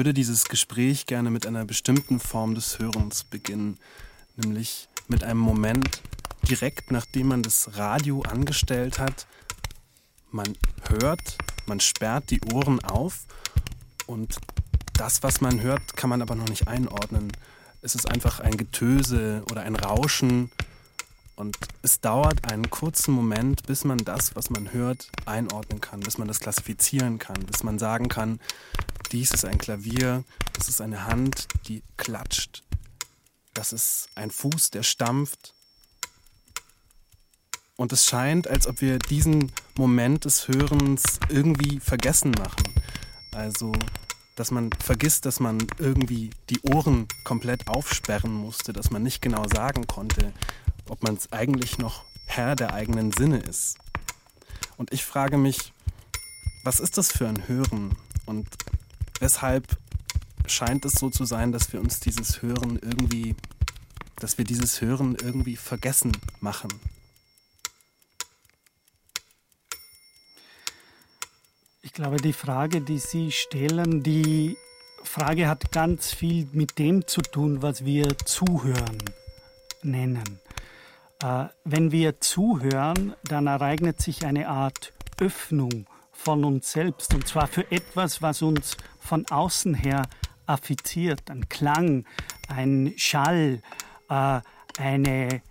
Würde dieses Gespräch gerne mit einer bestimmten Form des Hörens beginnen, nämlich mit einem Moment direkt nachdem man das Radio angestellt hat. Man hört, man sperrt die Ohren auf und das, was man hört, kann man aber noch nicht einordnen. Es ist einfach ein Getöse oder ein Rauschen und es dauert einen kurzen Moment, bis man das, was man hört, einordnen kann, bis man das klassifizieren kann, bis man sagen kann, dies ist ein Klavier, das ist eine Hand, die klatscht. Das ist ein Fuß, der stampft. Und es scheint, als ob wir diesen Moment des Hörens irgendwie vergessen machen. Also, dass man vergisst, dass man irgendwie die Ohren komplett aufsperren musste, dass man nicht genau sagen konnte, ob man es eigentlich noch Herr der eigenen Sinne ist. Und ich frage mich, was ist das für ein Hören? Und Weshalb scheint es so zu sein, dass wir uns dieses Hören irgendwie, dass wir dieses Hören irgendwie vergessen machen. Ich glaube, die Frage, die Sie stellen, die Frage hat ganz viel mit dem zu tun, was wir Zuhören nennen. Äh, wenn wir zuhören, dann ereignet sich eine Art Öffnung von uns selbst und zwar für etwas, was uns von außen her affiziert, ein Klang, ein Schall, äh, eine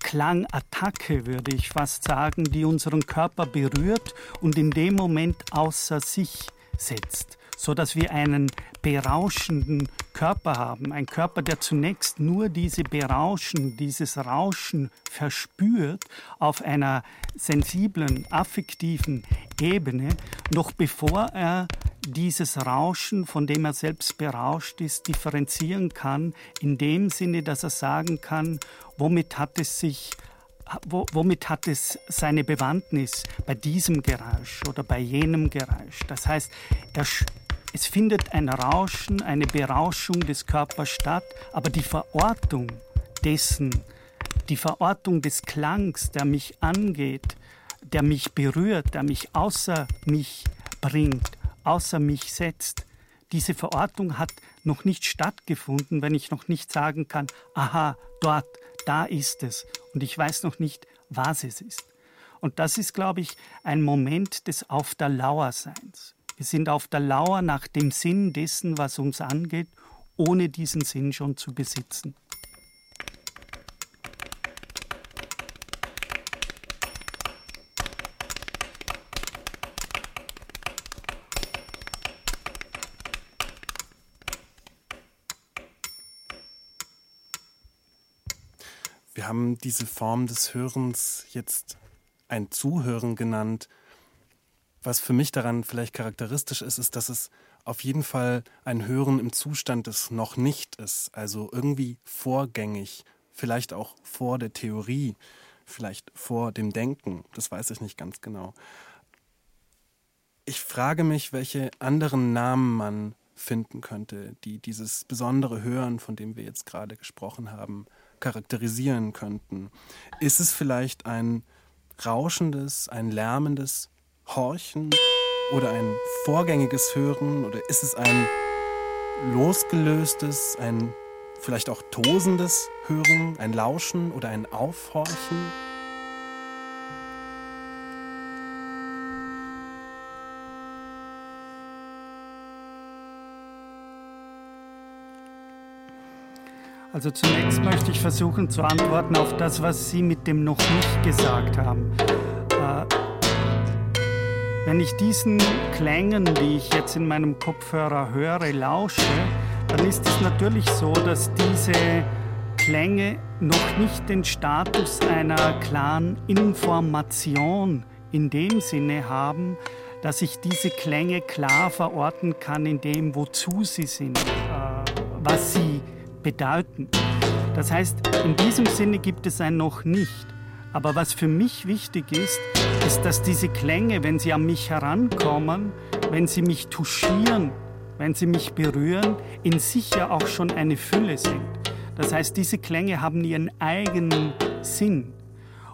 Klangattacke, würde ich fast sagen, die unseren Körper berührt und in dem Moment außer sich setzt so dass wir einen berauschenden Körper haben. Ein Körper, der zunächst nur diese Berauschen, dieses Rauschen verspürt auf einer sensiblen, affektiven Ebene, noch bevor er dieses Rauschen, von dem er selbst berauscht ist, differenzieren kann, in dem Sinne, dass er sagen kann, womit hat es sich womit hat es seine Bewandtnis bei diesem Geräusch oder bei jenem Geräusch? Das heißt, er, es findet ein Rauschen, eine Berauschung des Körpers statt, aber die Verortung dessen, die Verortung des Klangs, der mich angeht, der mich berührt, der mich außer mich bringt, außer mich setzt, diese Verortung hat noch nicht stattgefunden, wenn ich noch nicht sagen kann, aha, dort, da ist es und ich weiß noch nicht, was es ist. Und das ist, glaube ich, ein Moment des Auf der Lauerseins. Wir sind auf der Lauer nach dem Sinn dessen, was uns angeht, ohne diesen Sinn schon zu besitzen. Wir haben diese Form des Hörens jetzt ein Zuhören genannt. Was für mich daran vielleicht charakteristisch ist, ist, dass es auf jeden Fall ein Hören im Zustand des noch nicht ist, also irgendwie vorgängig, vielleicht auch vor der Theorie, vielleicht vor dem Denken, das weiß ich nicht ganz genau. Ich frage mich, welche anderen Namen man finden könnte, die dieses besondere Hören, von dem wir jetzt gerade gesprochen haben, charakterisieren könnten. Ist es vielleicht ein rauschendes, ein lärmendes Horchen oder ein vorgängiges Hören oder ist es ein losgelöstes, ein vielleicht auch tosendes Hören, ein Lauschen oder ein Aufhorchen? Also zunächst möchte ich versuchen zu antworten auf das, was Sie mit dem noch nicht gesagt haben. Wenn ich diesen Klängen, die ich jetzt in meinem Kopfhörer höre, lausche, dann ist es natürlich so, dass diese Klänge noch nicht den Status einer klaren Information in dem Sinne haben, dass ich diese Klänge klar verorten kann in dem, wozu sie sind, äh, was sie bedeuten. Das heißt, in diesem Sinne gibt es ein noch nicht. Aber was für mich wichtig ist, ist, dass diese Klänge, wenn sie an mich herankommen, wenn sie mich touchieren, wenn sie mich berühren, in sich ja auch schon eine Fülle sind. Das heißt, diese Klänge haben ihren eigenen Sinn.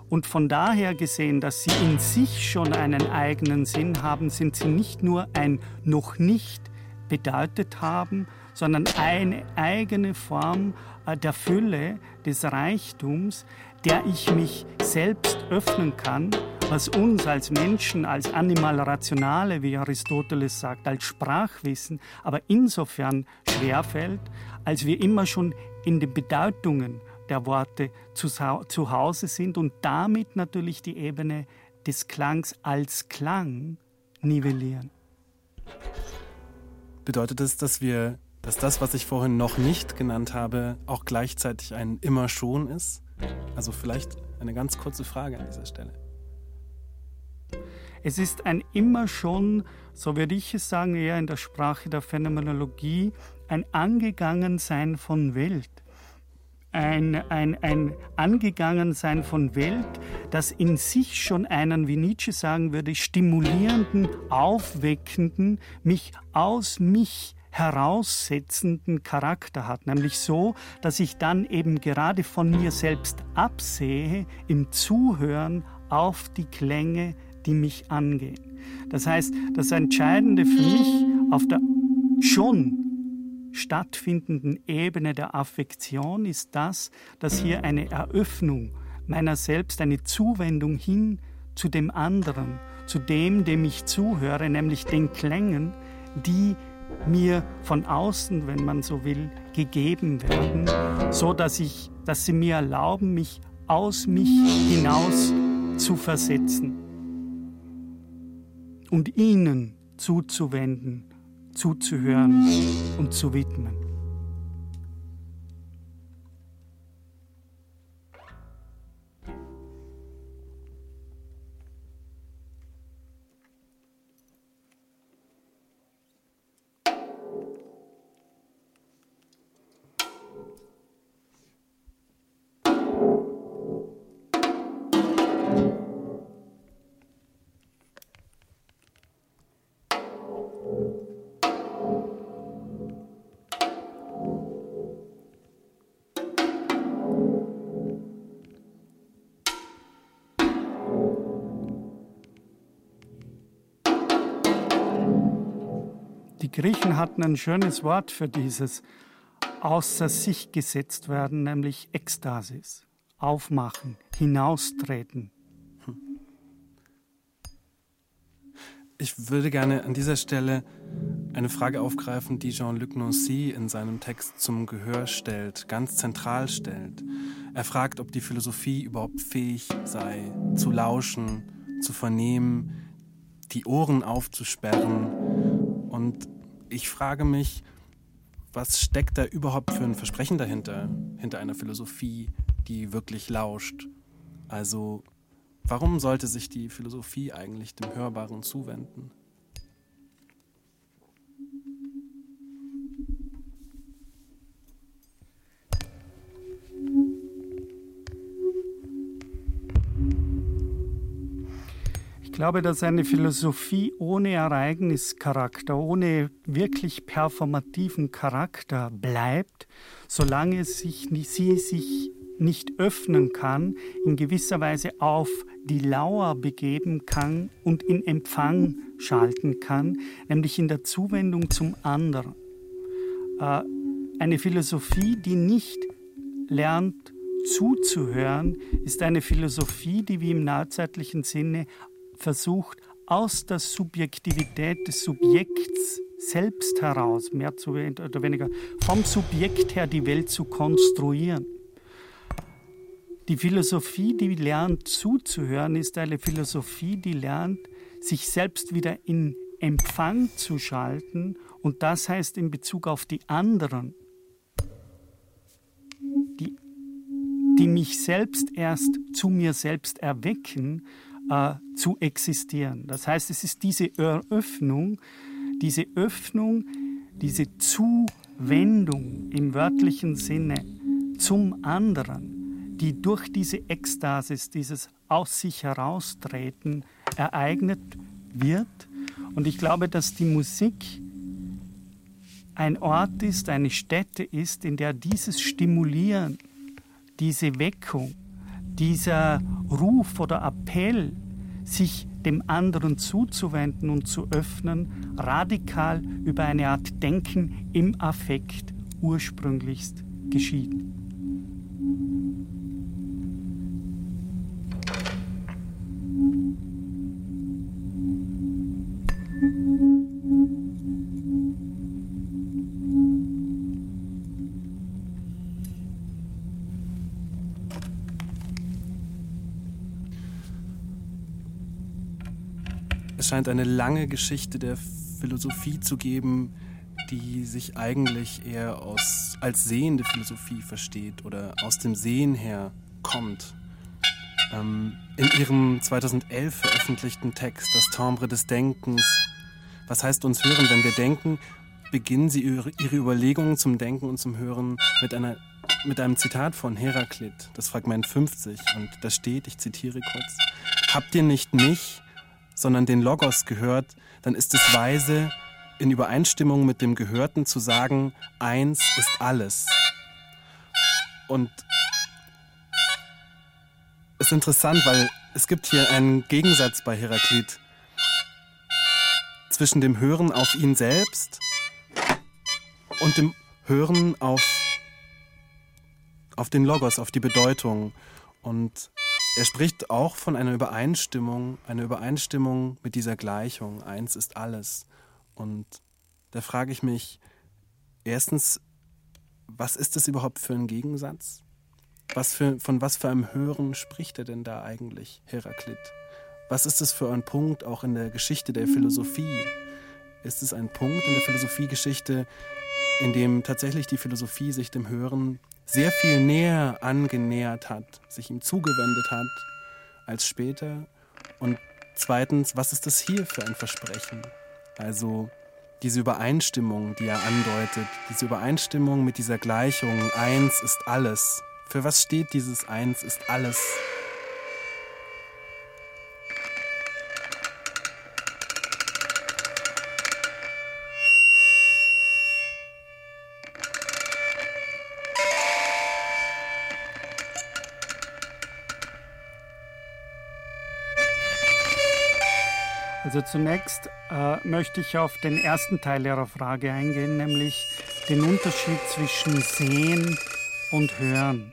Und von daher gesehen, dass sie in sich schon einen eigenen Sinn haben, sind sie nicht nur ein noch nicht bedeutet haben, sondern eine eigene Form äh, der Fülle, des Reichtums, der ich mich selbst öffnen kann, was uns als Menschen, als Animal Rationale, wie Aristoteles sagt, als Sprachwissen, aber insofern schwerfällt, als wir immer schon in den Bedeutungen der Worte zu, zu Hause sind und damit natürlich die Ebene des Klangs als Klang nivellieren. Bedeutet es, dass wir dass das, was ich vorhin noch nicht genannt habe, auch gleichzeitig ein immer schon ist? Also vielleicht eine ganz kurze Frage an dieser Stelle. Es ist ein immer schon, so würde ich es sagen, eher in der Sprache der Phänomenologie, ein Angegangensein von Welt. Ein, ein, ein Angegangensein von Welt, das in sich schon einen, wie Nietzsche sagen würde, stimulierenden, aufweckenden, mich aus mich heraussetzenden Charakter hat, nämlich so, dass ich dann eben gerade von mir selbst absehe im Zuhören auf die Klänge, die mich angehen. Das heißt, das Entscheidende für mich auf der schon stattfindenden Ebene der Affektion ist das, dass hier eine Eröffnung meiner selbst, eine Zuwendung hin zu dem anderen, zu dem, dem ich zuhöre, nämlich den Klängen, die mir von außen, wenn man so will, gegeben werden, so dass ich, dass sie mir erlauben, mich aus mich hinaus zu versetzen und ihnen zuzuwenden, zuzuhören und zu widmen. Griechen hatten ein schönes Wort für dieses außer sich gesetzt werden, nämlich Ekstasis. Aufmachen, hinaustreten. Ich würde gerne an dieser Stelle eine Frage aufgreifen, die Jean-Luc Nancy in seinem Text zum Gehör stellt, ganz zentral stellt. Er fragt, ob die Philosophie überhaupt fähig sei, zu lauschen, zu vernehmen, die Ohren aufzusperren und ich frage mich, was steckt da überhaupt für ein Versprechen dahinter, hinter einer Philosophie, die wirklich lauscht? Also, warum sollte sich die Philosophie eigentlich dem Hörbaren zuwenden? Glaube, dass eine Philosophie ohne Ereignischarakter, ohne wirklich performativen Charakter bleibt, solange sich, sie sich nicht öffnen kann, in gewisser Weise auf die Lauer begeben kann und in Empfang schalten kann, nämlich in der Zuwendung zum anderen. Äh, eine Philosophie, die nicht lernt zuzuhören, ist eine Philosophie, die wie im neuzeitlichen Sinne versucht, aus der Subjektivität des Subjekts selbst heraus, mehr zu, oder weniger, vom Subjekt her die Welt zu konstruieren. Die Philosophie, die lernt zuzuhören, ist eine Philosophie, die lernt, sich selbst wieder in Empfang zu schalten und das heißt in Bezug auf die anderen, die, die mich selbst erst zu mir selbst erwecken, äh, zu existieren. Das heißt, es ist diese Eröffnung, diese Öffnung, diese Zuwendung im wörtlichen Sinne zum anderen, die durch diese Ekstasis, dieses aus sich heraustreten ereignet wird. Und ich glaube, dass die Musik ein Ort ist, eine Stätte ist, in der dieses Stimulieren, diese Weckung, dieser Ruf oder Appell, sich dem anderen zuzuwenden und zu öffnen, radikal über eine Art Denken im Affekt ursprünglichst geschieht. Scheint eine lange Geschichte der Philosophie zu geben, die sich eigentlich eher aus, als sehende Philosophie versteht oder aus dem Sehen her kommt. Ähm, in ihrem 2011 veröffentlichten Text Das Timbre des Denkens, was heißt uns hören, wenn wir denken, beginnen sie ihre, ihre Überlegungen zum Denken und zum Hören mit, einer, mit einem Zitat von Heraklit, das Fragment 50. Und da steht, ich zitiere kurz, Habt ihr nicht mich, sondern den Logos gehört, dann ist es weise, in Übereinstimmung mit dem Gehörten zu sagen, eins ist alles. Und es ist interessant, weil es gibt hier einen Gegensatz bei Heraklit zwischen dem Hören auf ihn selbst und dem Hören auf, auf den Logos, auf die Bedeutung. Und er spricht auch von einer Übereinstimmung, einer Übereinstimmung mit dieser Gleichung. Eins ist alles. Und da frage ich mich, erstens, was ist das überhaupt für ein Gegensatz? Was für, von was für einem Hören spricht er denn da eigentlich, Heraklit? Was ist das für ein Punkt auch in der Geschichte der Philosophie? Ist es ein Punkt in der Philosophiegeschichte, in dem tatsächlich die Philosophie sich dem Hören sehr viel näher angenähert hat, sich ihm zugewendet hat als später. Und zweitens, was ist das hier für ein Versprechen? Also diese Übereinstimmung, die er andeutet, diese Übereinstimmung mit dieser Gleichung, eins ist alles. Für was steht dieses eins ist alles? Also zunächst äh, möchte ich auf den ersten Teil Ihrer Frage eingehen, nämlich den Unterschied zwischen Sehen und Hören.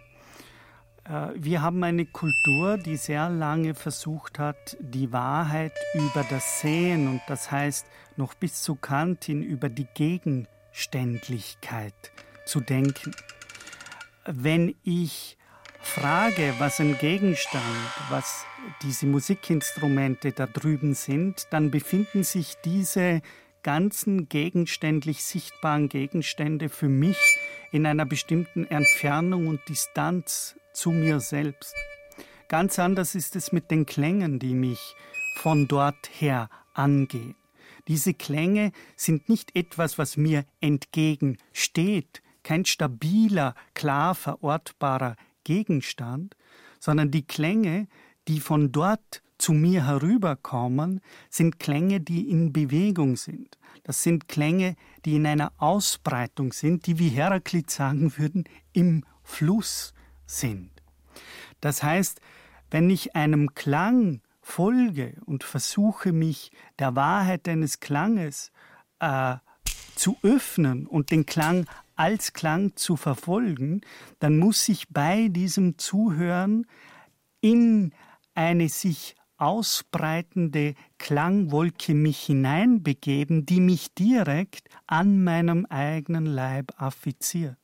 Äh, wir haben eine Kultur, die sehr lange versucht hat, die Wahrheit über das Sehen und das heißt noch bis zu Kant hin über die Gegenständlichkeit zu denken. Wenn ich frage, was ein Gegenstand, was diese Musikinstrumente da drüben sind, dann befinden sich diese ganzen gegenständlich sichtbaren Gegenstände für mich in einer bestimmten Entfernung und Distanz zu mir selbst. Ganz anders ist es mit den Klängen, die mich von dort her angehen. Diese Klänge sind nicht etwas, was mir entgegensteht, kein stabiler, klar verortbarer Gegenstand, sondern die Klänge, die von dort zu mir herüberkommen, sind Klänge, die in Bewegung sind. Das sind Klänge, die in einer Ausbreitung sind, die, wie Heraklit sagen würden, im Fluss sind. Das heißt, wenn ich einem Klang folge und versuche, mich der Wahrheit eines Klanges äh, zu öffnen und den Klang als Klang zu verfolgen, dann muss ich bei diesem Zuhören in eine sich ausbreitende Klangwolke mich hineinbegeben, die mich direkt an meinem eigenen Leib affiziert.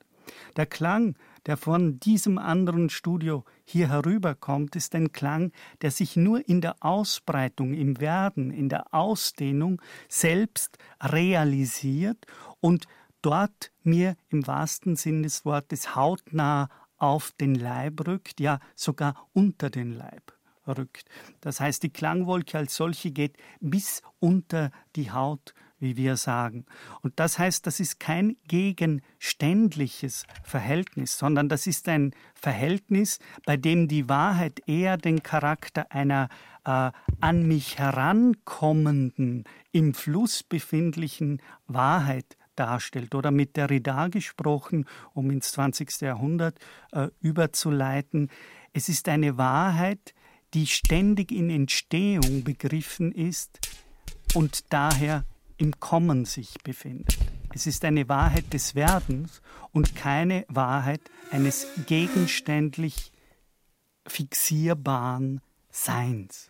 Der Klang, der von diesem anderen Studio hier herüberkommt, ist ein Klang, der sich nur in der Ausbreitung, im Werden, in der Ausdehnung selbst realisiert und dort mir im wahrsten Sinn des Wortes hautnah auf den Leib rückt, ja sogar unter den Leib rückt. Das heißt, die Klangwolke als solche geht bis unter die Haut, wie wir sagen. Und das heißt, das ist kein gegenständliches Verhältnis, sondern das ist ein Verhältnis, bei dem die Wahrheit eher den Charakter einer äh, an mich herankommenden, im Fluss befindlichen Wahrheit darstellt. Oder mit Derrida gesprochen, um ins 20. Jahrhundert äh, überzuleiten. Es ist eine Wahrheit, die ständig in Entstehung begriffen ist und daher im Kommen sich befindet. Es ist eine Wahrheit des Werdens und keine Wahrheit eines gegenständlich fixierbaren Seins.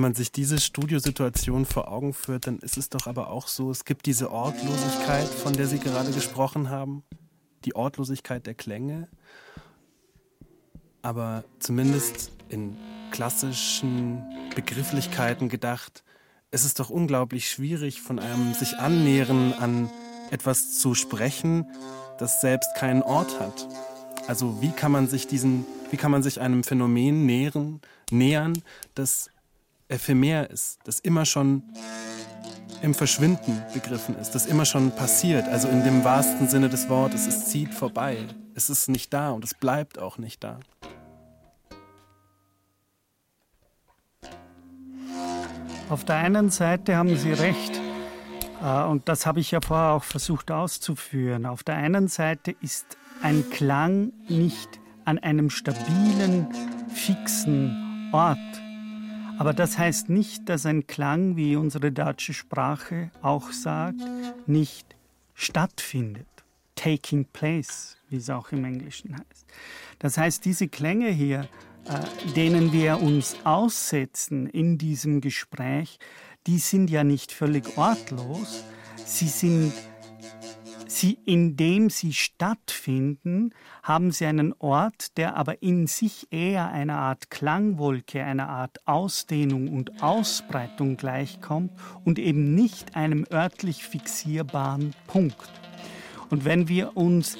Wenn man sich diese Studiosituation vor Augen führt, dann ist es doch aber auch so, es gibt diese Ortlosigkeit, von der Sie gerade gesprochen haben, die Ortlosigkeit der Klänge, aber zumindest in klassischen Begrifflichkeiten gedacht, es ist doch unglaublich schwierig, von einem sich annähern an etwas zu sprechen, das selbst keinen Ort hat. Also wie kann man sich diesen, wie kann man sich einem Phänomen nähern, nähern, das ephemer ist, das immer schon im Verschwinden begriffen ist, das immer schon passiert, also in dem wahrsten Sinne des Wortes, es zieht vorbei, es ist nicht da und es bleibt auch nicht da. Auf der einen Seite haben Sie recht, äh, und das habe ich ja vorher auch versucht auszuführen. Auf der einen Seite ist ein Klang nicht an einem stabilen, fixen Ort aber das heißt nicht, dass ein Klang, wie unsere deutsche Sprache auch sagt, nicht stattfindet. Taking place, wie es auch im Englischen heißt. Das heißt, diese Klänge hier, äh, denen wir uns aussetzen in diesem Gespräch, die sind ja nicht völlig ortlos. Sie sind Sie, indem sie stattfinden, haben sie einen Ort, der aber in sich eher einer Art Klangwolke, einer Art Ausdehnung und Ausbreitung gleichkommt und eben nicht einem örtlich fixierbaren Punkt. Und wenn wir uns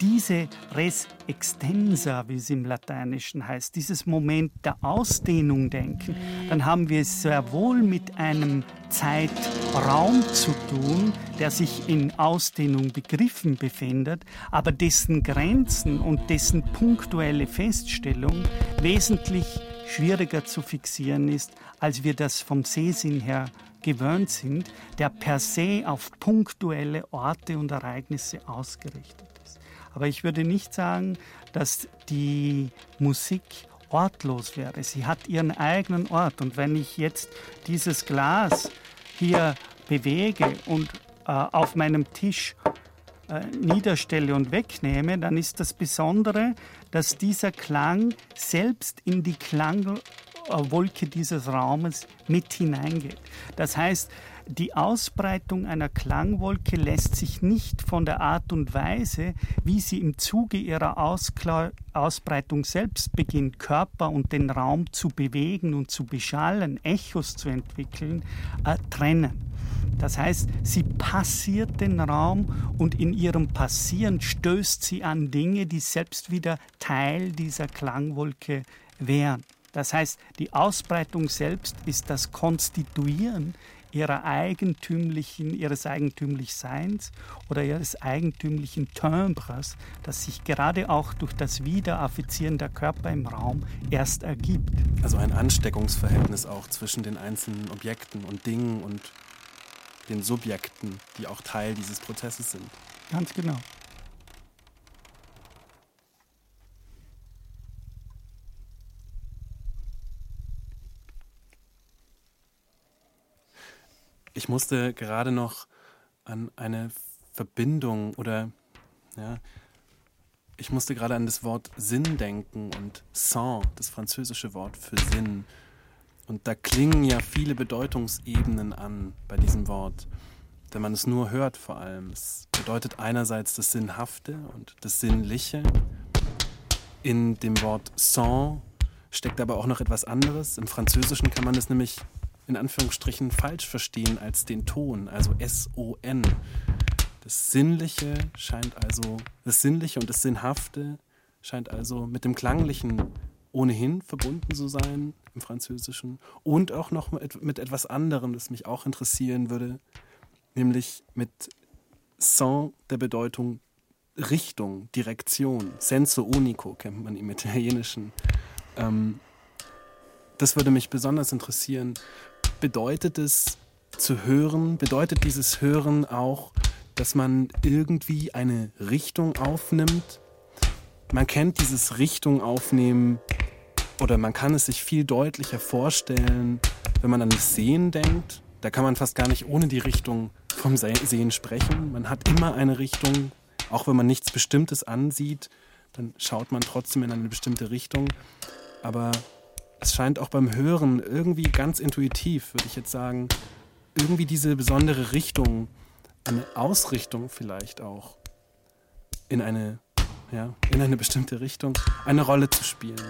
diese Res extensa, wie es im Lateinischen heißt, dieses Moment der Ausdehnung denken, dann haben wir es sehr wohl mit einem Zeitraum zu tun, der sich in Ausdehnung begriffen befindet, aber dessen Grenzen und dessen punktuelle Feststellung wesentlich schwieriger zu fixieren ist, als wir das vom Sehsinn her gewöhnt sind, der per se auf punktuelle Orte und Ereignisse ausgerichtet ist. Aber ich würde nicht sagen, dass die Musik ortlos wäre. Sie hat ihren eigenen Ort. Und wenn ich jetzt dieses Glas hier bewege und äh, auf meinem Tisch äh, niederstelle und wegnehme, dann ist das Besondere, dass dieser Klang selbst in die Klang Wolke dieses Raumes mit hineingeht. Das heißt, die Ausbreitung einer Klangwolke lässt sich nicht von der Art und Weise, wie sie im Zuge ihrer Auskla Ausbreitung selbst beginnt, Körper und den Raum zu bewegen und zu beschallen, Echos zu entwickeln, äh, trennen. Das heißt, sie passiert den Raum und in ihrem Passieren stößt sie an Dinge, die selbst wieder Teil dieser Klangwolke wären. Das heißt, die Ausbreitung selbst ist das Konstituieren ihrer eigentümlichen, ihres eigentümlichen Seins oder ihres eigentümlichen Timbres, das sich gerade auch durch das Wiederaffizieren der Körper im Raum erst ergibt. Also ein Ansteckungsverhältnis auch zwischen den einzelnen Objekten und Dingen und den Subjekten, die auch Teil dieses Prozesses sind. Ganz genau. Ich musste gerade noch an eine Verbindung oder ja, ich musste gerade an das Wort Sinn denken und Sens, das französische Wort für Sinn. Und da klingen ja viele Bedeutungsebenen an bei diesem Wort, wenn man es nur hört vor allem. Es bedeutet einerseits das Sinnhafte und das Sinnliche. In dem Wort Sens steckt aber auch noch etwas anderes. Im Französischen kann man es nämlich in Anführungsstrichen falsch verstehen als den Ton, also S-O-N. Das Sinnliche scheint also, das Sinnliche und das Sinnhafte scheint also mit dem Klanglichen ohnehin verbunden zu sein im Französischen und auch noch mit etwas anderem, das mich auch interessieren würde, nämlich mit Sens der Bedeutung Richtung, Direktion, senso unico kennt man im Italienischen. Ähm, das würde mich besonders interessieren, bedeutet es zu hören, bedeutet dieses Hören auch, dass man irgendwie eine Richtung aufnimmt? Man kennt dieses Richtung aufnehmen oder man kann es sich viel deutlicher vorstellen, wenn man an das Sehen denkt. Da kann man fast gar nicht ohne die Richtung vom Sehen sprechen. Man hat immer eine Richtung, auch wenn man nichts Bestimmtes ansieht, dann schaut man trotzdem in eine bestimmte Richtung. Aber es scheint auch beim Hören irgendwie ganz intuitiv, würde ich jetzt sagen, irgendwie diese besondere Richtung, eine Ausrichtung vielleicht auch in eine, ja, in eine bestimmte Richtung, eine Rolle zu spielen.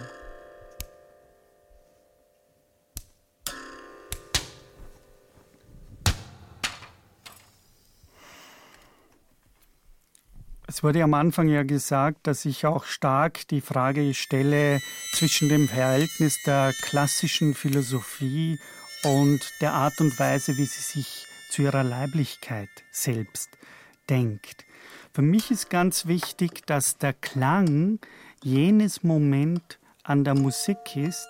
Es wurde am Anfang ja gesagt, dass ich auch stark die Frage stelle zwischen dem Verhältnis der klassischen Philosophie und der Art und Weise, wie sie sich zu ihrer Leiblichkeit selbst denkt. Für mich ist ganz wichtig, dass der Klang jenes Moment an der Musik ist,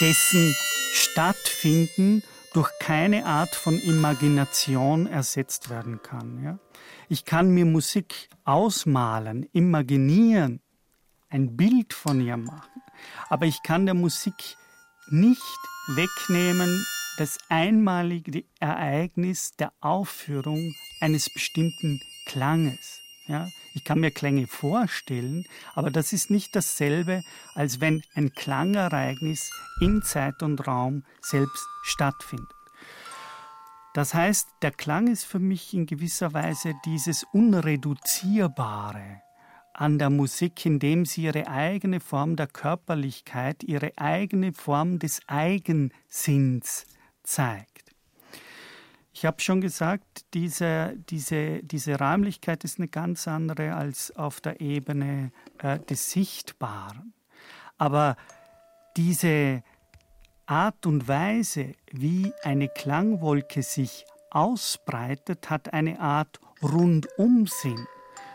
dessen Stattfinden durch keine Art von Imagination ersetzt werden kann. Ja? Ich kann mir Musik ausmalen, imaginieren, ein Bild von ihr machen, aber ich kann der Musik nicht wegnehmen das einmalige Ereignis der Aufführung eines bestimmten Klanges. Ja, ich kann mir Klänge vorstellen, aber das ist nicht dasselbe, als wenn ein Klangereignis in Zeit und Raum selbst stattfindet. Das heißt, der Klang ist für mich in gewisser Weise dieses Unreduzierbare an der Musik, indem sie ihre eigene Form der Körperlichkeit, ihre eigene Form des Eigensinns zeigt. Ich habe schon gesagt, diese, diese, diese Räumlichkeit ist eine ganz andere als auf der Ebene äh, des Sichtbaren. Aber diese Art und Weise, wie eine Klangwolke sich ausbreitet, hat eine Art Rundumsinn.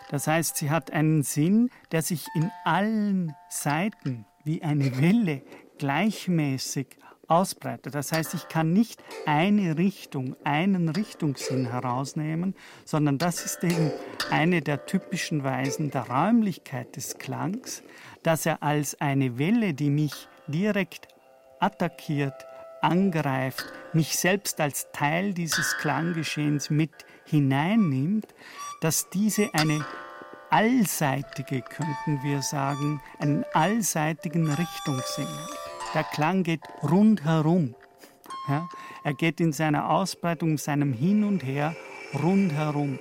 Das heißt, sie hat einen Sinn, der sich in allen Seiten wie eine Welle gleichmäßig ausbreitet. Das heißt, ich kann nicht eine Richtung, einen Richtungssinn herausnehmen, sondern das ist eben eine der typischen Weisen der Räumlichkeit des Klangs, dass er als eine Welle, die mich direkt attackiert, angreift, mich selbst als Teil dieses Klanggeschehens mit hineinnimmt, dass diese eine allseitige, könnten wir sagen, einen allseitigen Richtungssinn hat. der Klang geht rundherum. Ja? Er geht in seiner Ausbreitung, in seinem Hin und Her rundherum.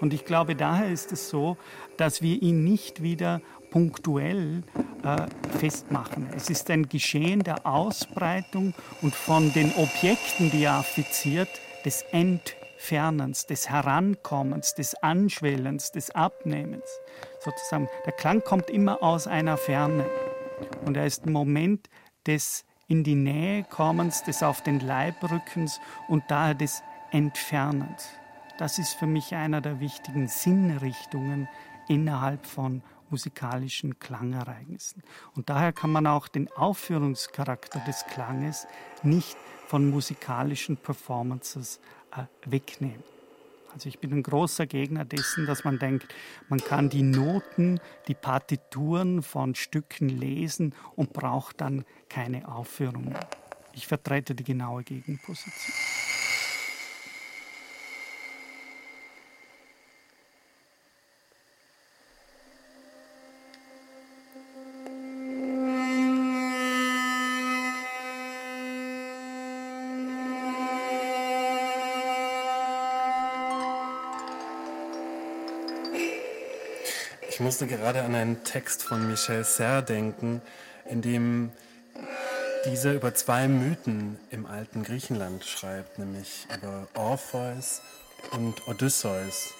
Und ich glaube, daher ist es so, dass wir ihn nicht wieder punktuell äh, festmachen. Es ist ein Geschehen der Ausbreitung und von den Objekten, die er affiziert, des Entfernens, des Herankommens, des Anschwellens, des Abnehmens. Sozusagen, der Klang kommt immer aus einer Ferne und er ist ein Moment des in die Nähe kommens, des auf den Leib rückens und daher des Entfernens. Das ist für mich einer der wichtigen Sinnrichtungen innerhalb von musikalischen Klangereignissen. Und daher kann man auch den Aufführungscharakter des Klanges nicht von musikalischen Performances äh, wegnehmen. Also ich bin ein großer Gegner dessen, dass man denkt, man kann die Noten, die Partituren von Stücken lesen und braucht dann keine Aufführung mehr. Ich vertrete die genaue Gegenposition. Musste gerade an einen Text von Michel Serre denken, in dem dieser über zwei Mythen im alten Griechenland schreibt, nämlich über Orpheus und Odysseus.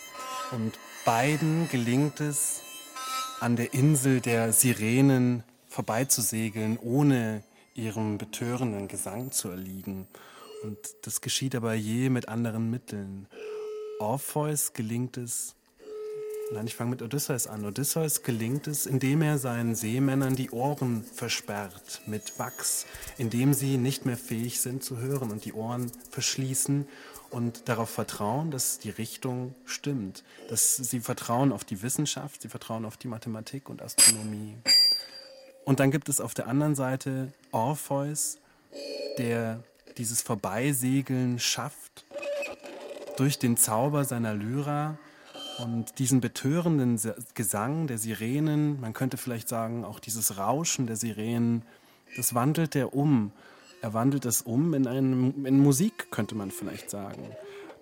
Und beiden gelingt es, an der Insel der Sirenen vorbeizusegeln, ohne ihrem betörenden Gesang zu erliegen. Und das geschieht aber je mit anderen Mitteln. Orpheus gelingt es, Nein, ich fange mit Odysseus an. Odysseus gelingt es, indem er seinen Seemännern die Ohren versperrt mit Wachs, indem sie nicht mehr fähig sind zu hören und die Ohren verschließen und darauf vertrauen, dass die Richtung stimmt. Dass sie vertrauen auf die Wissenschaft, sie vertrauen auf die Mathematik und Astronomie. Und dann gibt es auf der anderen Seite Orpheus, der dieses Vorbeisegeln schafft durch den Zauber seiner Lyra und diesen betörenden Gesang der Sirenen, man könnte vielleicht sagen, auch dieses Rauschen der Sirenen, das wandelt er um. Er wandelt es um in, einem, in Musik, könnte man vielleicht sagen.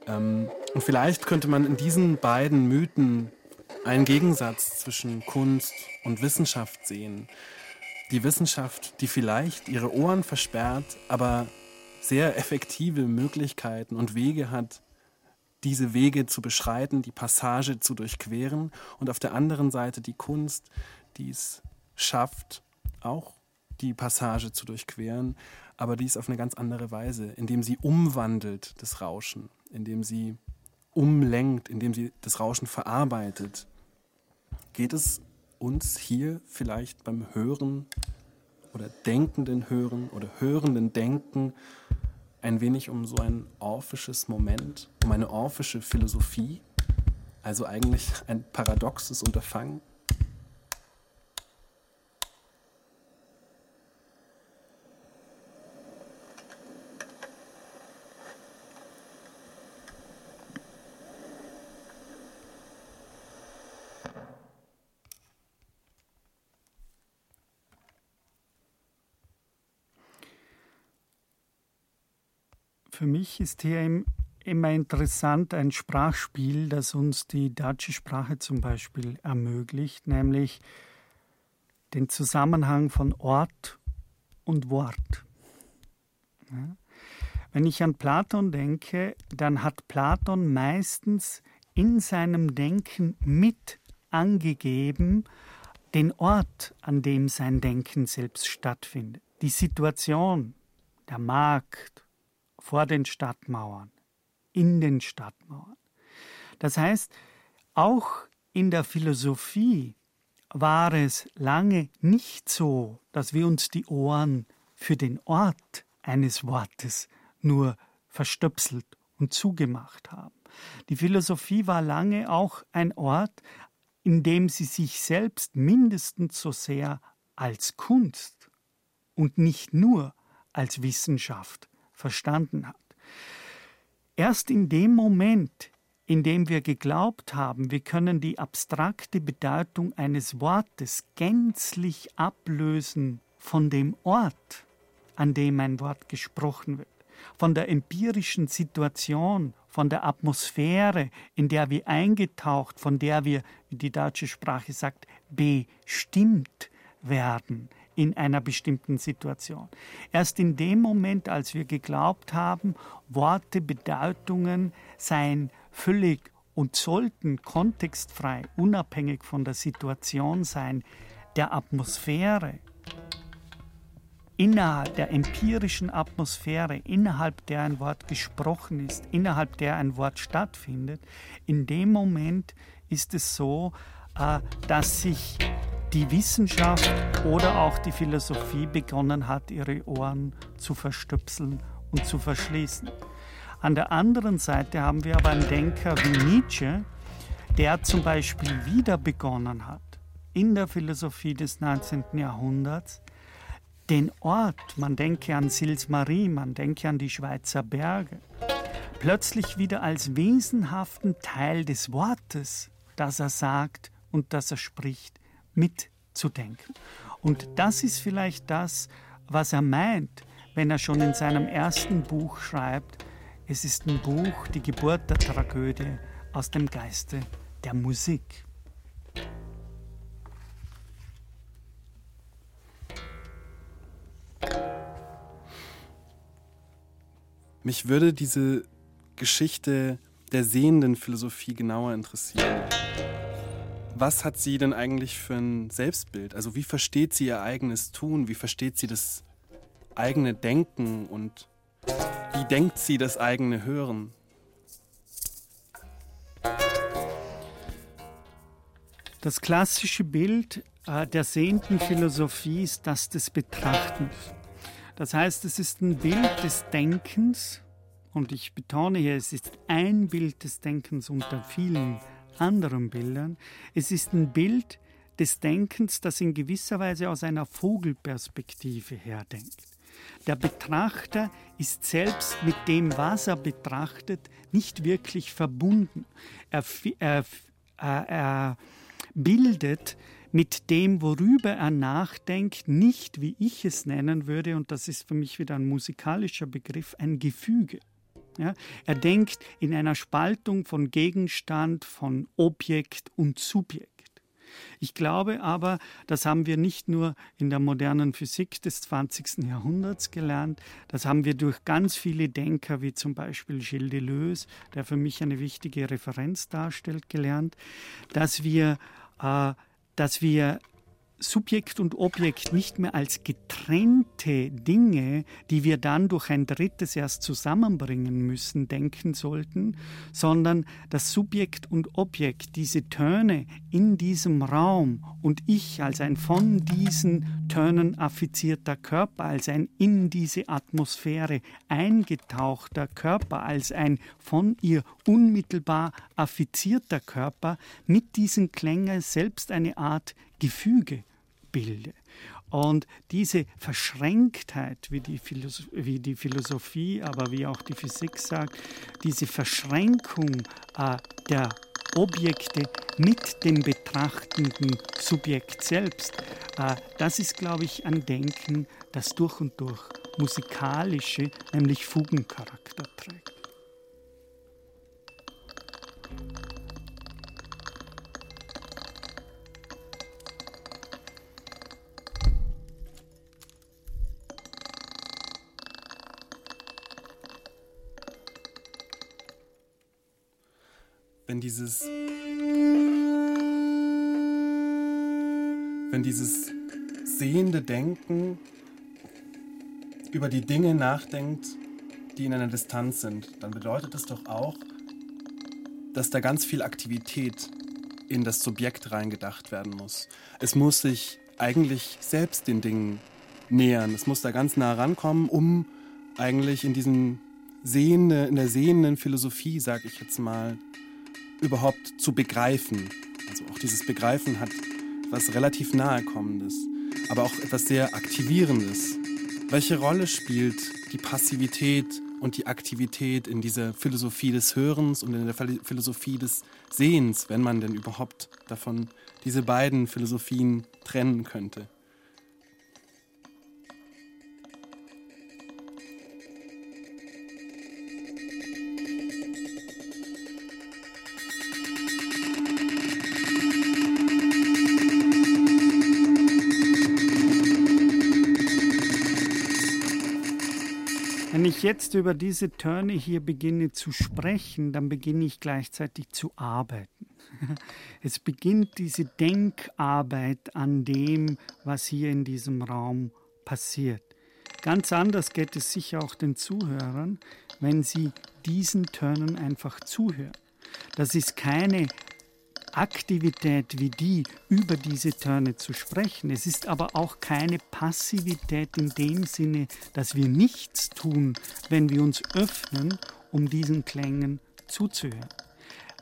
Ähm, und vielleicht könnte man in diesen beiden Mythen einen Gegensatz zwischen Kunst und Wissenschaft sehen. Die Wissenschaft, die vielleicht ihre Ohren versperrt, aber sehr effektive Möglichkeiten und Wege hat, diese Wege zu beschreiten, die Passage zu durchqueren und auf der anderen Seite die Kunst, die es schafft, auch die Passage zu durchqueren, aber dies auf eine ganz andere Weise, indem sie umwandelt das Rauschen, indem sie umlenkt, indem sie das Rauschen verarbeitet. Geht es uns hier vielleicht beim Hören oder denkenden Hören oder hörenden Denken ein wenig um so ein orphisches Moment, um eine orphische Philosophie, also eigentlich ein paradoxes Unterfangen. Für mich ist hier immer interessant ein Sprachspiel, das uns die deutsche Sprache zum Beispiel ermöglicht, nämlich den Zusammenhang von Ort und Wort. Ja. Wenn ich an Platon denke, dann hat Platon meistens in seinem Denken mit angegeben den Ort, an dem sein Denken selbst stattfindet, die Situation, der Markt, vor den Stadtmauern, in den Stadtmauern. Das heißt, auch in der Philosophie war es lange nicht so, dass wir uns die Ohren für den Ort eines Wortes nur verstöpselt und zugemacht haben. Die Philosophie war lange auch ein Ort, in dem sie sich selbst mindestens so sehr als Kunst und nicht nur als Wissenschaft verstanden hat. Erst in dem Moment, in dem wir geglaubt haben, wir können die abstrakte Bedeutung eines Wortes gänzlich ablösen von dem Ort, an dem ein Wort gesprochen wird, von der empirischen Situation, von der Atmosphäre, in der wir eingetaucht, von der wir, wie die deutsche Sprache sagt, bestimmt werden in einer bestimmten Situation. Erst in dem Moment, als wir geglaubt haben, Worte, Bedeutungen seien völlig und sollten kontextfrei, unabhängig von der Situation sein, der Atmosphäre, innerhalb der empirischen Atmosphäre, innerhalb der ein Wort gesprochen ist, innerhalb der ein Wort stattfindet, in dem Moment ist es so, äh, dass sich die Wissenschaft oder auch die Philosophie begonnen hat, ihre Ohren zu verstöpseln und zu verschließen. An der anderen Seite haben wir aber einen Denker wie Nietzsche, der zum Beispiel wieder begonnen hat, in der Philosophie des 19. Jahrhunderts, den Ort, man denke an Sils Marie, man denke an die Schweizer Berge, plötzlich wieder als wesenhaften Teil des Wortes, das er sagt und das er spricht, mitzudenken. Und das ist vielleicht das, was er meint, wenn er schon in seinem ersten Buch schreibt, es ist ein Buch, die Geburt der Tragödie aus dem Geiste der Musik. Mich würde diese Geschichte der sehenden Philosophie genauer interessieren. Was hat sie denn eigentlich für ein Selbstbild? Also wie versteht sie ihr eigenes Tun? Wie versteht sie das eigene Denken und wie denkt sie das eigene Hören? Das klassische Bild äh, der sehenden Philosophie ist das des Betrachtens. Das heißt, es ist ein Bild des Denkens und ich betone hier, es ist ein Bild des Denkens unter vielen anderen Bildern. Es ist ein Bild des Denkens, das in gewisser Weise aus einer Vogelperspektive herdenkt. Der Betrachter ist selbst mit dem, was er betrachtet, nicht wirklich verbunden. Er, er, er bildet mit dem, worüber er nachdenkt, nicht, wie ich es nennen würde, und das ist für mich wieder ein musikalischer Begriff, ein Gefüge. Ja, er denkt in einer Spaltung von Gegenstand, von Objekt und Subjekt. Ich glaube aber, das haben wir nicht nur in der modernen Physik des 20. Jahrhunderts gelernt, das haben wir durch ganz viele Denker, wie zum Beispiel Gilles Deleuze, der für mich eine wichtige Referenz darstellt, gelernt, dass wir äh, dass wir Subjekt und Objekt nicht mehr als getrennte Dinge, die wir dann durch ein drittes erst zusammenbringen müssen, denken sollten, sondern das Subjekt und Objekt, diese Töne in diesem Raum und ich als ein von diesen Tönen affizierter Körper, als ein in diese Atmosphäre eingetauchter Körper, als ein von ihr unmittelbar affizierter Körper, mit diesen Klängen selbst eine Art Gefüge bilde. Und diese Verschränktheit, wie die, wie die, Philosophie, aber wie auch die Physik sagt, diese Verschränkung äh, der Objekte mit dem betrachtenden Subjekt selbst, äh, das ist, glaube ich, ein Denken, das durch und durch musikalische, nämlich Fugencharakter trägt. Dieses wenn dieses sehende Denken über die Dinge nachdenkt, die in einer Distanz sind, dann bedeutet das doch auch, dass da ganz viel Aktivität in das Subjekt reingedacht werden muss. Es muss sich eigentlich selbst den Dingen nähern. Es muss da ganz nah rankommen, um eigentlich in diesem sehende, in der sehenden Philosophie, sag ich jetzt mal, überhaupt zu begreifen. Also auch dieses Begreifen hat was relativ nahekommendes, aber auch etwas sehr aktivierendes. Welche Rolle spielt die Passivität und die Aktivität in dieser Philosophie des Hörens und in der Philosophie des Sehens, wenn man denn überhaupt davon diese beiden Philosophien trennen könnte? Ich jetzt über diese Töne hier beginne zu sprechen, dann beginne ich gleichzeitig zu arbeiten. Es beginnt diese Denkarbeit an dem, was hier in diesem Raum passiert. Ganz anders geht es sicher auch den Zuhörern, wenn sie diesen Tönen einfach zuhören. Das ist keine Aktivität wie die, über diese Töne zu sprechen. Es ist aber auch keine Passivität in dem Sinne, dass wir nichts tun, wenn wir uns öffnen, um diesen Klängen zuzuhören.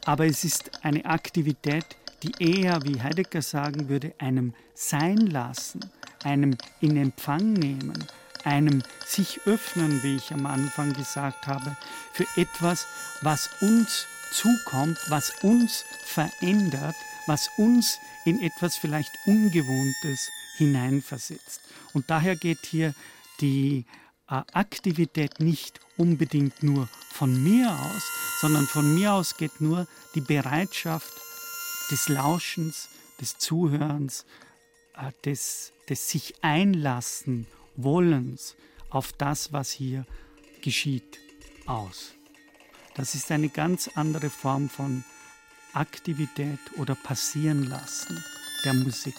Aber es ist eine Aktivität, die eher, wie Heidegger sagen würde, einem Sein lassen, einem in Empfang nehmen, einem sich öffnen, wie ich am Anfang gesagt habe, für etwas, was uns zukommt, was uns verändert, was uns in etwas vielleicht Ungewohntes hineinversetzt. Und daher geht hier die äh, Aktivität nicht unbedingt nur von mir aus, sondern von mir aus geht nur die Bereitschaft des Lauschens, des Zuhörens, äh, des, des sich einlassen Wollens auf das, was hier geschieht, aus. Das ist eine ganz andere Form von Aktivität oder passieren lassen der Musik.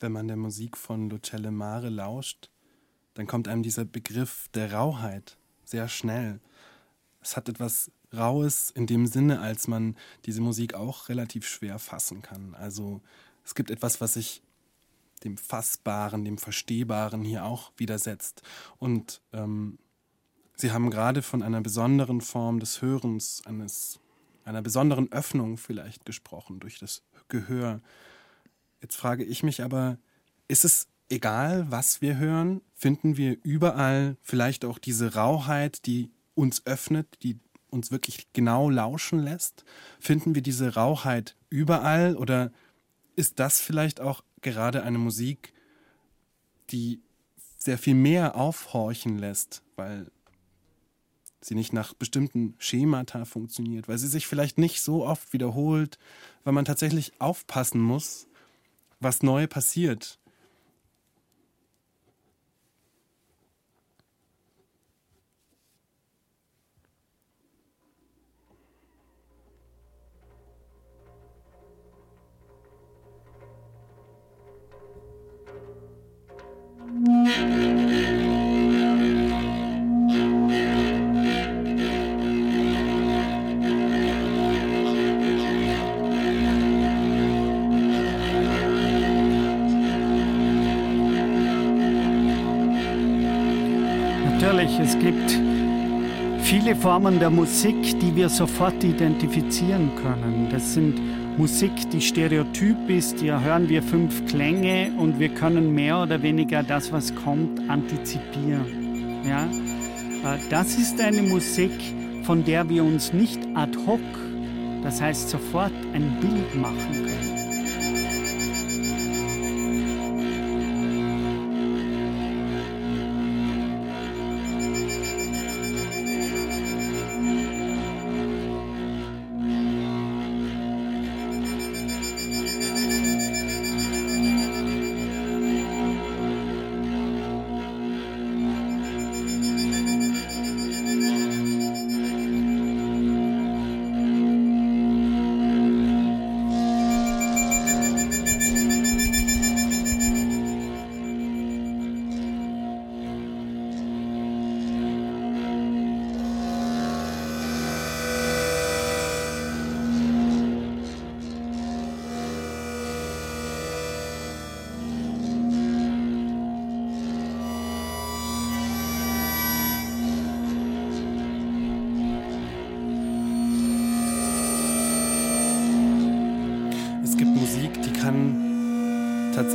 Wenn man der Musik von Lucelle Mare lauscht, dann kommt einem dieser Begriff der Rauheit sehr schnell. Es hat etwas Raues in dem Sinne, als man diese Musik auch relativ schwer fassen kann. Also es gibt etwas, was sich dem Fassbaren, dem Verstehbaren hier auch widersetzt. Und ähm, Sie haben gerade von einer besonderen Form des Hörens, eines, einer besonderen Öffnung vielleicht gesprochen durch das Gehör. Jetzt frage ich mich aber, ist es egal, was wir hören? Finden wir überall vielleicht auch diese Rauheit, die uns öffnet, die uns wirklich genau lauschen lässt? Finden wir diese Rauheit überall oder ist das vielleicht auch gerade eine Musik, die sehr viel mehr aufhorchen lässt, weil sie nicht nach bestimmten Schemata funktioniert, weil sie sich vielleicht nicht so oft wiederholt, weil man tatsächlich aufpassen muss, was neu passiert. Viele Formen der Musik, die wir sofort identifizieren können. Das sind Musik, die stereotyp ist. Hier hören wir fünf Klänge und wir können mehr oder weniger das, was kommt, antizipieren. Ja? Äh, das ist eine Musik, von der wir uns nicht ad hoc, das heißt sofort ein Bild machen können.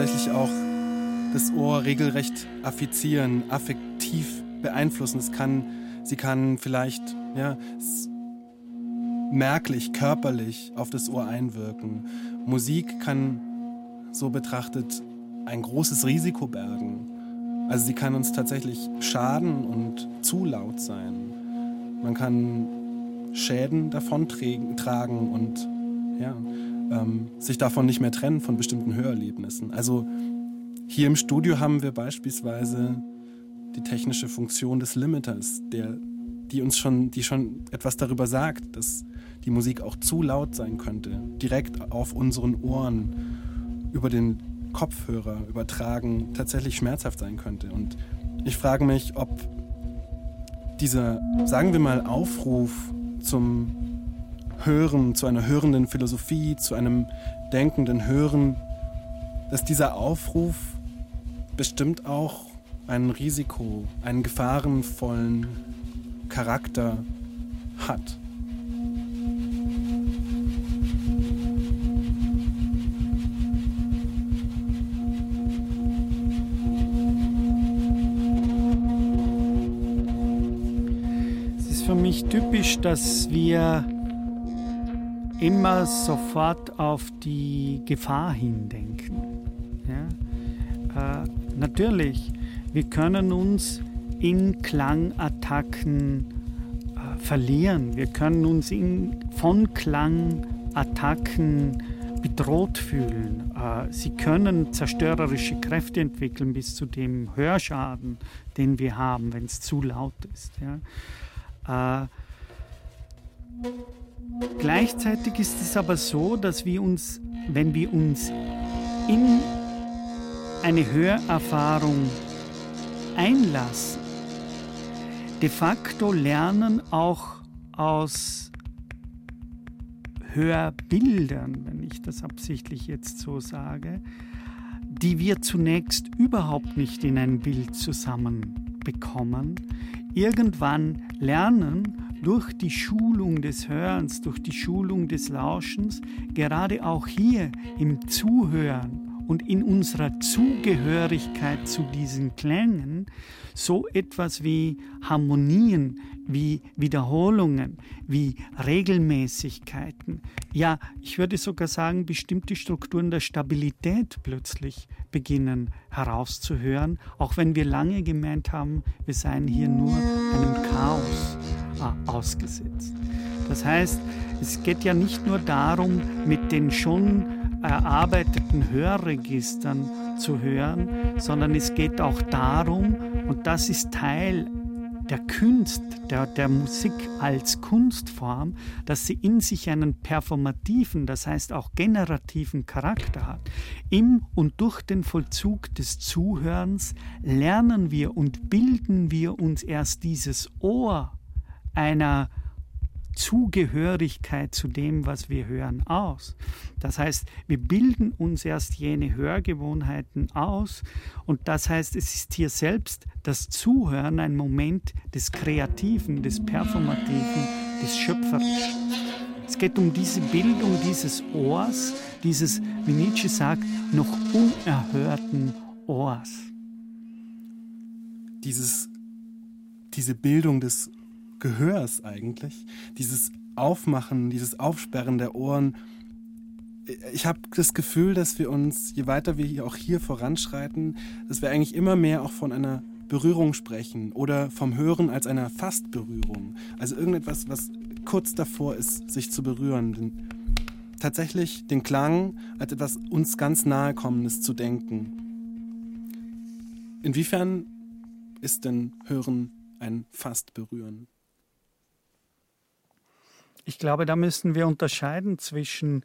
Tatsächlich auch das Ohr regelrecht affizieren, affektiv beeinflussen. Es kann Sie kann vielleicht ja, merklich, körperlich auf das Ohr einwirken. Musik kann so betrachtet ein großes Risiko bergen. Also sie kann uns tatsächlich schaden und zu laut sein. Man kann Schäden davon tragen und ja, ähm, sich davon nicht mehr trennen von bestimmten Hörerlebnissen. Also hier im Studio haben wir beispielsweise die technische Funktion des Limiters, der, die uns schon, die schon etwas darüber sagt, dass die Musik auch zu laut sein könnte, direkt auf unseren Ohren über den Kopfhörer übertragen tatsächlich schmerzhaft sein könnte. Und ich frage mich, ob dieser, sagen wir mal, Aufruf zum Hören, zu einer hörenden Philosophie, zu einem denkenden Hören, dass dieser Aufruf bestimmt auch ein Risiko, einen gefahrenvollen Charakter hat. Es ist für mich typisch, dass wir immer sofort auf die Gefahr hindenken. Ja? Äh, natürlich, wir können uns in Klangattacken äh, verlieren. Wir können uns in, von Klangattacken bedroht fühlen. Äh, sie können zerstörerische Kräfte entwickeln bis zu dem Hörschaden, den wir haben, wenn es zu laut ist. Ja. Äh, Gleichzeitig ist es aber so, dass wir uns, wenn wir uns in eine Hörerfahrung einlassen, de facto lernen auch aus Hörbildern, wenn ich das absichtlich jetzt so sage, die wir zunächst überhaupt nicht in ein Bild zusammenbekommen, irgendwann lernen durch die Schulung des Hörens, durch die Schulung des Lauschens, gerade auch hier im Zuhören und in unserer Zugehörigkeit zu diesen Klängen so etwas wie Harmonien, wie Wiederholungen, wie Regelmäßigkeiten, ja, ich würde sogar sagen, bestimmte Strukturen der Stabilität plötzlich beginnen herauszuhören, auch wenn wir lange gemeint haben, wir seien hier nur einem Chaos äh, ausgesetzt. Das heißt, es geht ja nicht nur darum, mit den schon erarbeiteten Hörregistern zu hören, sondern es geht auch darum, und das ist Teil der Kunst, der, der Musik als Kunstform, dass sie in sich einen performativen, das heißt auch generativen Charakter hat. Im und durch den Vollzug des Zuhörens lernen wir und bilden wir uns erst dieses Ohr einer Zugehörigkeit zu dem, was wir hören, aus. Das heißt, wir bilden uns erst jene Hörgewohnheiten aus und das heißt, es ist hier selbst das Zuhören ein Moment des Kreativen, des Performativen, des Schöpferischen. Es geht um diese Bildung dieses Ohrs, dieses, wie Nietzsche sagt, noch unerhörten Ohrs. Dieses, diese Bildung des Gehörs eigentlich, dieses Aufmachen, dieses Aufsperren der Ohren. Ich habe das Gefühl, dass wir uns, je weiter wir auch hier voranschreiten, dass wir eigentlich immer mehr auch von einer Berührung sprechen oder vom Hören als einer Fastberührung. Also irgendetwas, was kurz davor ist, sich zu berühren. Tatsächlich den Klang als etwas uns ganz nahe kommendes zu denken. Inwiefern ist denn Hören ein Fastberühren? Ich glaube, da müssen wir unterscheiden zwischen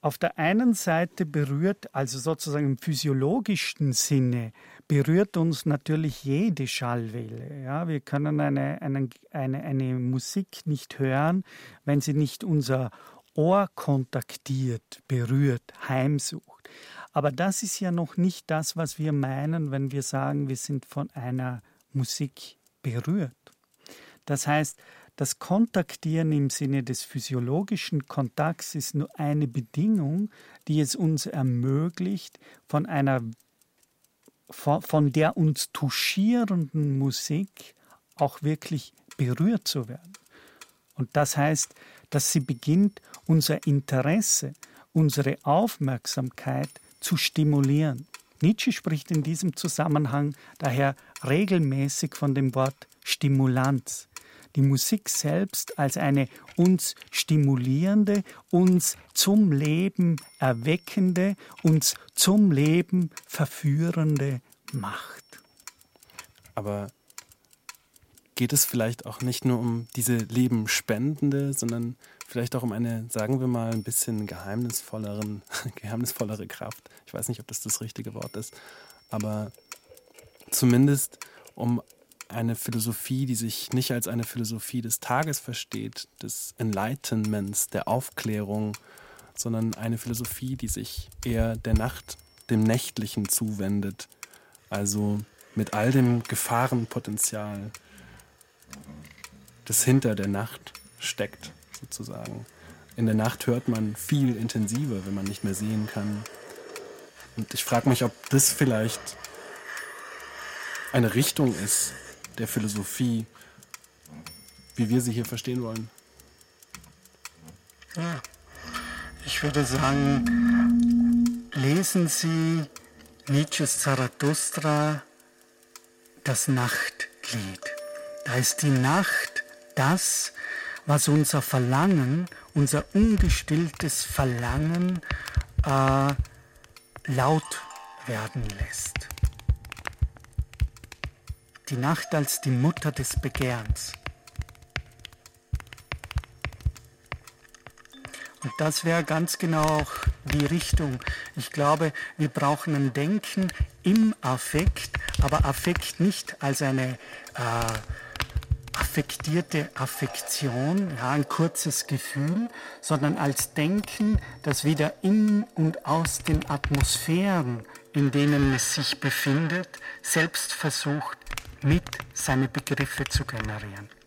auf der einen Seite berührt, also sozusagen im physiologischen Sinne, berührt uns natürlich jede Schallwelle. Ja, wir können eine, eine, eine, eine Musik nicht hören, wenn sie nicht unser Ohr kontaktiert, berührt, heimsucht. Aber das ist ja noch nicht das, was wir meinen, wenn wir sagen, wir sind von einer Musik berührt. Das heißt, das Kontaktieren im Sinne des physiologischen Kontakts ist nur eine Bedingung, die es uns ermöglicht, von einer von der uns touchierenden Musik auch wirklich berührt zu werden. Und das heißt, dass sie beginnt, unser Interesse, unsere Aufmerksamkeit zu stimulieren. Nietzsche spricht in diesem Zusammenhang daher regelmäßig von dem Wort Stimulanz. Die Musik selbst als eine uns stimulierende, uns zum Leben erweckende, uns zum Leben verführende Macht. Aber geht es vielleicht auch nicht nur um diese lebenspendende, sondern vielleicht auch um eine, sagen wir mal, ein bisschen geheimnisvolleren, geheimnisvollere Kraft. Ich weiß nicht, ob das das richtige Wort ist, aber zumindest um eine Philosophie, die sich nicht als eine Philosophie des Tages versteht, des Enlightenments, der Aufklärung, sondern eine Philosophie, die sich eher der Nacht, dem Nächtlichen zuwendet, also mit all dem Gefahrenpotenzial, das hinter der Nacht steckt sozusagen. In der Nacht hört man viel intensiver, wenn man nicht mehr sehen kann. Und ich frage mich, ob das vielleicht eine Richtung ist der Philosophie, wie wir sie hier verstehen wollen. Ja, ich würde sagen, lesen Sie Nietzsches Zarathustra, das Nachtglied. Da ist die Nacht das, was unser Verlangen, unser ungestilltes Verlangen äh, laut werden lässt. Die Nacht als die Mutter des Begehrens. Und das wäre ganz genau auch die Richtung. Ich glaube, wir brauchen ein Denken im Affekt, aber Affekt nicht als eine äh, affektierte Affektion, ja, ein kurzes Gefühl, sondern als Denken, das wieder in und aus den Atmosphären, in denen es sich befindet, selbst versucht, mit seine Begriffe zu generieren.